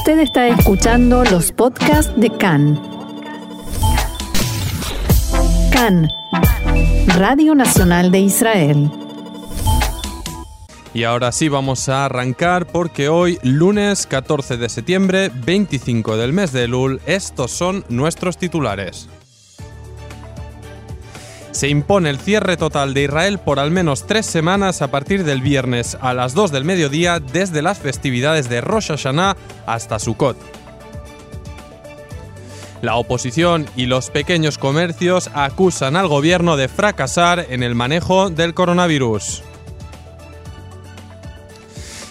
Usted está escuchando los podcasts de CAN. CAN, Radio Nacional de Israel. Y ahora sí vamos a arrancar porque hoy, lunes 14 de septiembre, 25 del mes de Elul, estos son nuestros titulares. Se impone el cierre total de Israel por al menos tres semanas a partir del viernes a las 2 del mediodía desde las festividades de Rosh Hashanah hasta Sukkot. La oposición y los pequeños comercios acusan al gobierno de fracasar en el manejo del coronavirus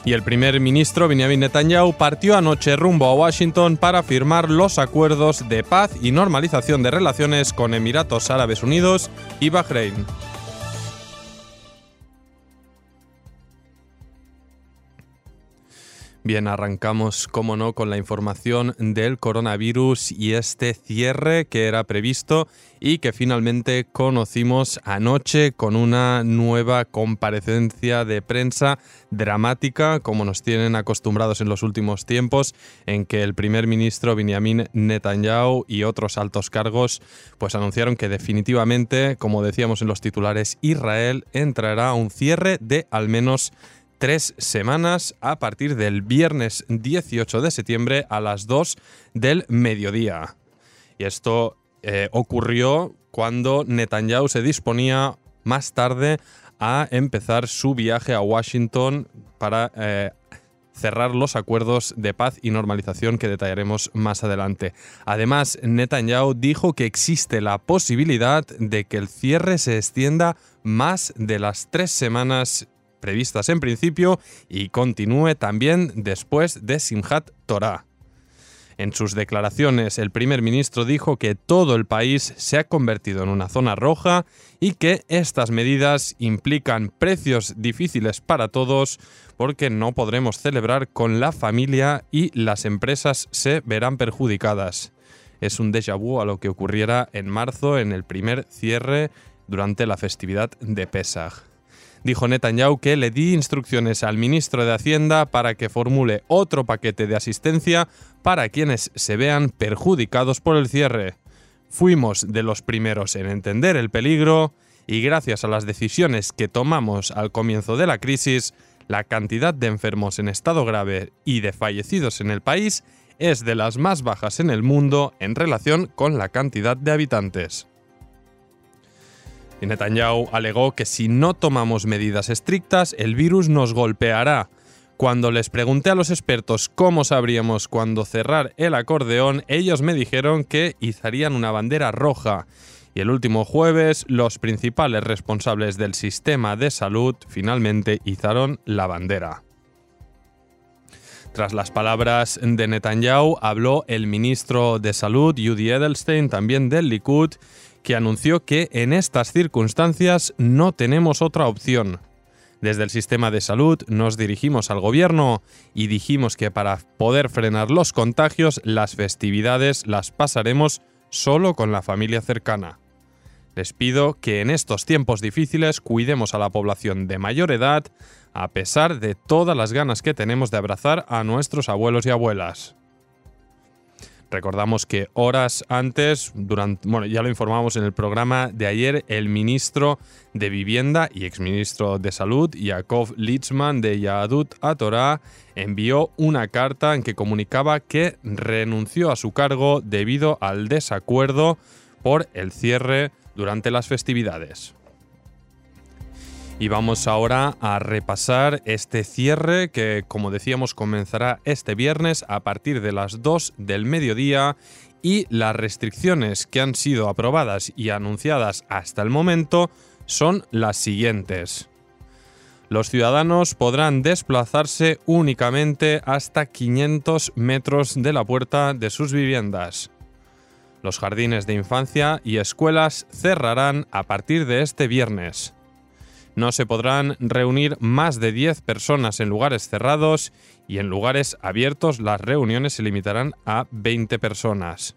y el primer ministro Benjamin Netanyahu partió anoche rumbo a Washington para firmar los acuerdos de paz y normalización de relaciones con Emiratos Árabes Unidos y Bahrein. Bien, arrancamos, como no, con la información del coronavirus y este cierre que era previsto y que finalmente conocimos anoche con una nueva comparecencia de prensa dramática, como nos tienen acostumbrados en los últimos tiempos, en que el primer ministro Benjamin Netanyahu y otros altos cargos pues anunciaron que definitivamente, como decíamos en los titulares, Israel entrará a un cierre de al menos tres semanas a partir del viernes 18 de septiembre a las 2 del mediodía. Y esto eh, ocurrió cuando Netanyahu se disponía más tarde a empezar su viaje a Washington para eh, cerrar los acuerdos de paz y normalización que detallaremos más adelante. Además, Netanyahu dijo que existe la posibilidad de que el cierre se extienda más de las tres semanas previstas en principio y continúe también después de Simhat Torah. En sus declaraciones, el primer ministro dijo que todo el país se ha convertido en una zona roja y que estas medidas implican precios difíciles para todos porque no podremos celebrar con la familia y las empresas se verán perjudicadas. Es un déjà vu a lo que ocurriera en marzo en el primer cierre durante la festividad de Pesach dijo Netanyahu que le di instrucciones al ministro de Hacienda para que formule otro paquete de asistencia para quienes se vean perjudicados por el cierre. Fuimos de los primeros en entender el peligro y gracias a las decisiones que tomamos al comienzo de la crisis, la cantidad de enfermos en estado grave y de fallecidos en el país es de las más bajas en el mundo en relación con la cantidad de habitantes. Y Netanyahu alegó que si no tomamos medidas estrictas, el virus nos golpeará. Cuando les pregunté a los expertos cómo sabríamos cuándo cerrar el acordeón, ellos me dijeron que izarían una bandera roja. Y el último jueves, los principales responsables del sistema de salud finalmente izaron la bandera. Tras las palabras de Netanyahu, habló el ministro de Salud, Judy Edelstein, también del Likud, que anunció que en estas circunstancias no tenemos otra opción. Desde el sistema de salud nos dirigimos al gobierno y dijimos que para poder frenar los contagios las festividades las pasaremos solo con la familia cercana. Les pido que en estos tiempos difíciles cuidemos a la población de mayor edad, a pesar de todas las ganas que tenemos de abrazar a nuestros abuelos y abuelas. Recordamos que horas antes, durante, bueno, ya lo informamos en el programa de ayer, el ministro de Vivienda y exministro de Salud, Yakov Litzman de Yadut a Torah, envió una carta en que comunicaba que renunció a su cargo debido al desacuerdo por el cierre durante las festividades. Y vamos ahora a repasar este cierre que, como decíamos, comenzará este viernes a partir de las 2 del mediodía y las restricciones que han sido aprobadas y anunciadas hasta el momento son las siguientes. Los ciudadanos podrán desplazarse únicamente hasta 500 metros de la puerta de sus viviendas. Los jardines de infancia y escuelas cerrarán a partir de este viernes. No se podrán reunir más de 10 personas en lugares cerrados y en lugares abiertos las reuniones se limitarán a 20 personas.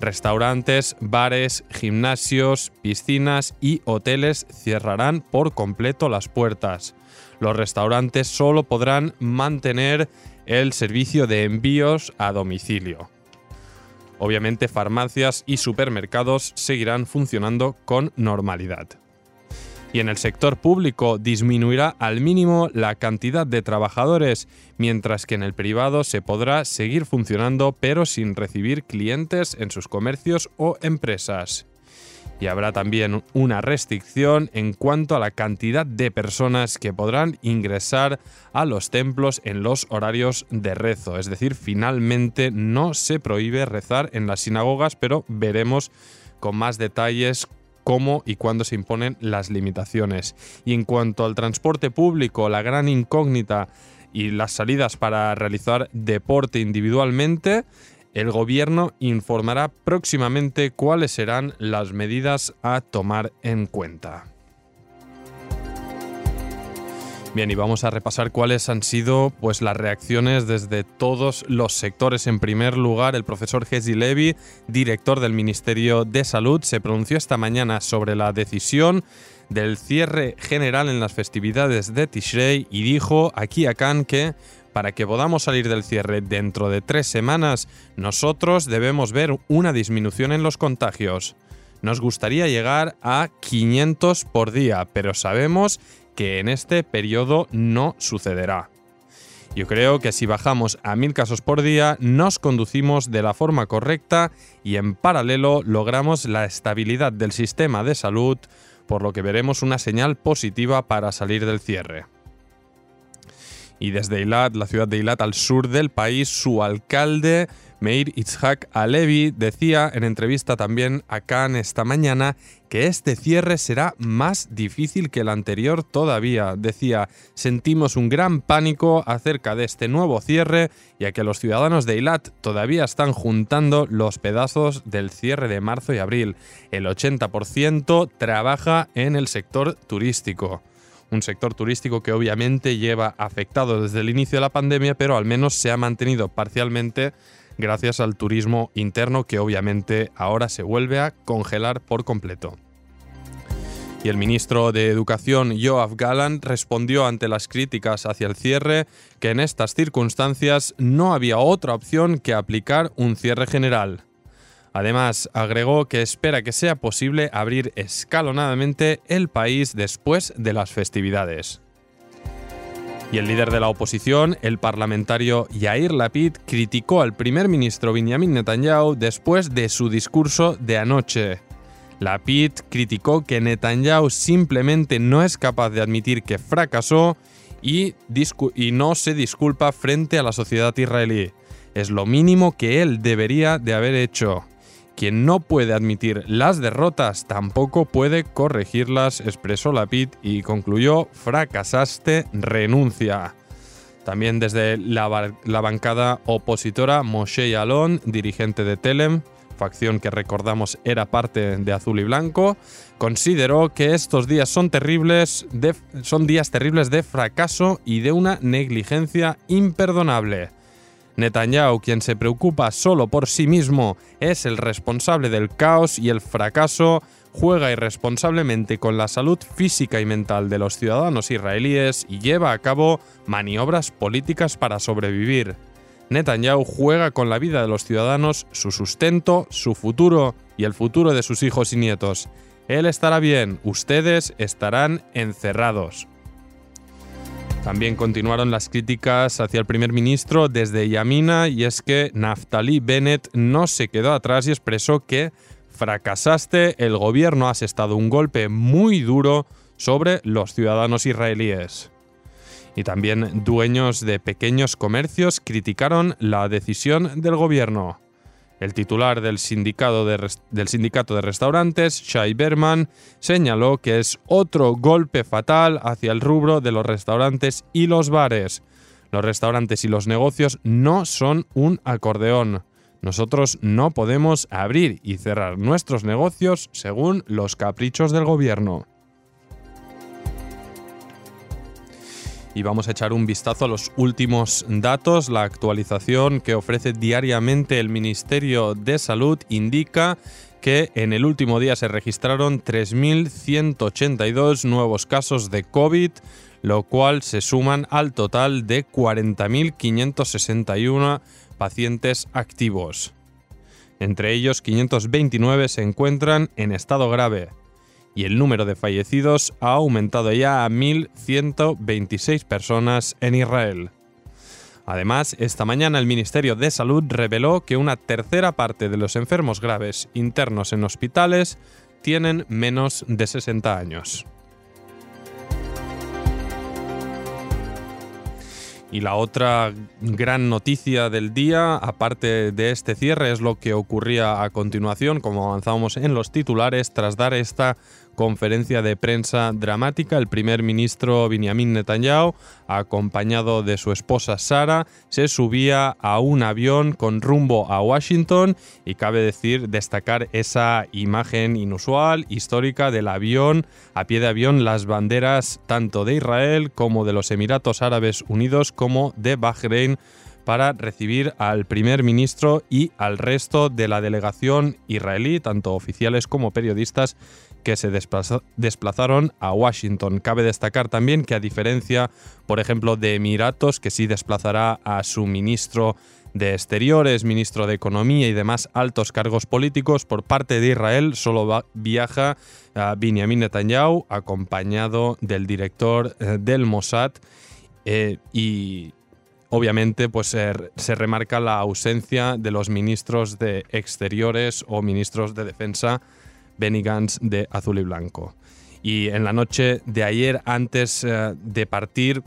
Restaurantes, bares, gimnasios, piscinas y hoteles cerrarán por completo las puertas. Los restaurantes solo podrán mantener el servicio de envíos a domicilio. Obviamente farmacias y supermercados seguirán funcionando con normalidad. Y en el sector público disminuirá al mínimo la cantidad de trabajadores, mientras que en el privado se podrá seguir funcionando pero sin recibir clientes en sus comercios o empresas y habrá también una restricción en cuanto a la cantidad de personas que podrán ingresar a los templos en los horarios de rezo. Es decir, finalmente no se prohíbe rezar en las sinagogas, pero veremos con más detalles cómo y cuándo se imponen las limitaciones. Y en cuanto al transporte público, la gran incógnita y las salidas para realizar deporte individualmente, el gobierno informará próximamente cuáles serán las medidas a tomar en cuenta. Bien, y vamos a repasar cuáles han sido pues, las reacciones desde todos los sectores. En primer lugar, el profesor Hezi Levy, director del Ministerio de Salud, se pronunció esta mañana sobre la decisión del cierre general en las festividades de Tishrei y dijo aquí a que para que podamos salir del cierre dentro de tres semanas, nosotros debemos ver una disminución en los contagios. Nos gustaría llegar a 500 por día, pero sabemos que en este periodo no sucederá. Yo creo que si bajamos a 1000 casos por día, nos conducimos de la forma correcta y en paralelo logramos la estabilidad del sistema de salud, por lo que veremos una señal positiva para salir del cierre. Y desde Eilat, la ciudad de Eilat al sur del país, su alcalde, Meir Itzhak Alevi, decía en entrevista también a Khan esta mañana que este cierre será más difícil que el anterior todavía. Decía, sentimos un gran pánico acerca de este nuevo cierre, ya que los ciudadanos de Eilat todavía están juntando los pedazos del cierre de marzo y abril. El 80% trabaja en el sector turístico un sector turístico que obviamente lleva afectado desde el inicio de la pandemia, pero al menos se ha mantenido parcialmente gracias al turismo interno que obviamente ahora se vuelve a congelar por completo. Y el ministro de Educación, Joab Gallant, respondió ante las críticas hacia el cierre que en estas circunstancias no había otra opción que aplicar un cierre general. Además, agregó que espera que sea posible abrir escalonadamente el país después de las festividades. Y el líder de la oposición, el parlamentario Yair Lapid, criticó al primer ministro Benjamin Netanyahu después de su discurso de anoche. Lapid criticó que Netanyahu simplemente no es capaz de admitir que fracasó y, y no se disculpa frente a la sociedad israelí. Es lo mínimo que él debería de haber hecho. Quien no puede admitir las derrotas tampoco puede corregirlas, expresó Lapid y concluyó, fracasaste, renuncia. También desde la, bancada opositora, Moshe Yalon, dirigente de Telem, facción que recordamos era parte de Azul y Blanco, consideró que estos días son terribles, son días terribles de fracaso y de una negligencia imperdonable. Netanyahu, quien se preocupa solo por sí mismo, es el responsable del caos y el fracaso, juega irresponsablemente con la salud física y mental de los ciudadanos israelíes y lleva a cabo maniobras políticas para sobrevivir. Netanyahu juega con la vida de los ciudadanos, su sustento, su futuro y el futuro de sus hijos y nietos. Él estará bien, ustedes estarán encerrados. También continuaron las críticas hacia el primer ministro desde Yamina y es que Naftali Bennett no se quedó atrás y expresó que fracasaste, el gobierno ha asestado un golpe muy duro sobre los ciudadanos israelíes. Y también dueños de pequeños comercios criticaron la decisión del gobierno. El titular del sindicato de, del sindicato de restaurantes, Shai Berman, señaló que es otro golpe fatal hacia el rubro de los restaurantes y los bares. Los restaurantes y los negocios no son un acordeón. Nosotros no podemos abrir y cerrar nuestros negocios según los caprichos del gobierno. Y vamos a echar un vistazo a los últimos datos. La actualización que ofrece diariamente el Ministerio de Salud indica que en el último día se registraron 3.182 nuevos casos de COVID, lo cual se suman al total de 40.561 pacientes activos. Entre ellos, 529 se encuentran en estado grave y el número de fallecidos ha aumentado ya a 1.126 personas en Israel. Además, esta mañana el Ministerio de Salud reveló que una tercera parte de los enfermos graves internos en hospitales tienen menos de 60 años. Y la otra gran noticia del día, aparte de este cierre, es lo que ocurría a continuación, como avanzábamos en los titulares, tras dar esta conferencia de prensa dramática, el primer ministro Benjamin Netanyahu, acompañado de su esposa Sara, se subía a un avión con rumbo a Washington y cabe decir destacar esa imagen inusual, histórica del avión, a pie de avión las banderas tanto de Israel como de los Emiratos Árabes Unidos como de Bahrein para recibir al primer ministro y al resto de la delegación israelí, tanto oficiales como periodistas, que se desplazaron a Washington. Cabe destacar también que a diferencia, por ejemplo, de Emiratos, que sí desplazará a su ministro de Exteriores, ministro de Economía y demás altos cargos políticos, por parte de Israel solo viaja a Benjamin Netanyahu acompañado del director eh, del Mossad eh, y obviamente pues se remarca la ausencia de los ministros de Exteriores o ministros de Defensa Benny Gantz de azul y blanco. Y en la noche de ayer, antes eh, de partir,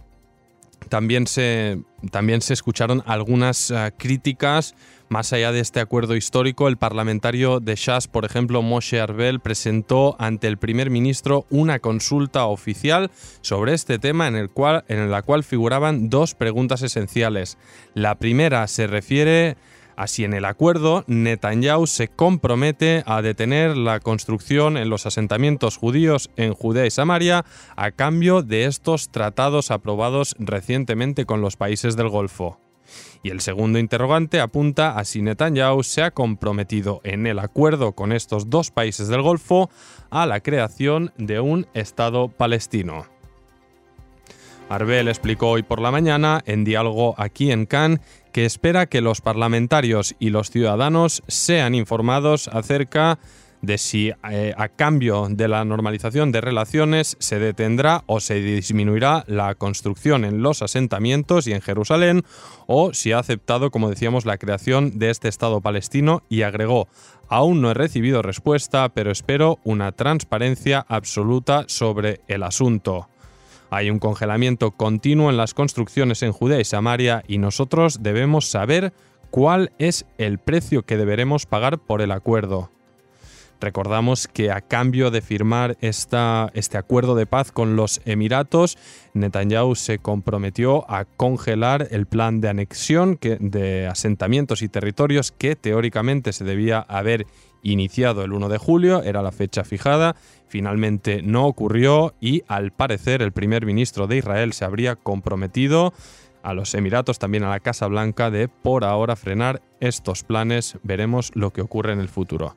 también se, también se escucharon algunas eh, críticas más allá de este acuerdo histórico. El parlamentario de Shas, por ejemplo, Moshe Arbel, presentó ante el primer ministro una consulta oficial sobre este tema en, el cual, en la cual figuraban dos preguntas esenciales. La primera se refiere Así, en el acuerdo, Netanyahu se compromete a detener la construcción en los asentamientos judíos en Judea y Samaria a cambio de estos tratados aprobados recientemente con los países del Golfo. Y el segundo interrogante apunta a si Netanyahu se ha comprometido en el acuerdo con estos dos países del Golfo a la creación de un Estado palestino. Arbel explicó hoy por la mañana, en diálogo aquí en Cannes, que espera que los parlamentarios y los ciudadanos sean informados acerca de si eh, a cambio de la normalización de relaciones se detendrá o se disminuirá la construcción en los asentamientos y en Jerusalén o si ha aceptado, como decíamos, la creación de este Estado palestino y agregó, aún no he recibido respuesta, pero espero una transparencia absoluta sobre el asunto. Hay un congelamiento continuo en las construcciones en Judea y Samaria y nosotros debemos saber cuál es el precio que deberemos pagar por el acuerdo. Recordamos que a cambio de firmar esta, este acuerdo de paz con los Emiratos, Netanyahu se comprometió a congelar el plan de anexión de asentamientos y territorios que teóricamente se debía haber iniciado el 1 de julio, era la fecha fijada, finalmente no ocurrió y al parecer el primer ministro de Israel se habría comprometido a los Emiratos, también a la Casa Blanca, de por ahora frenar estos planes. Veremos lo que ocurre en el futuro.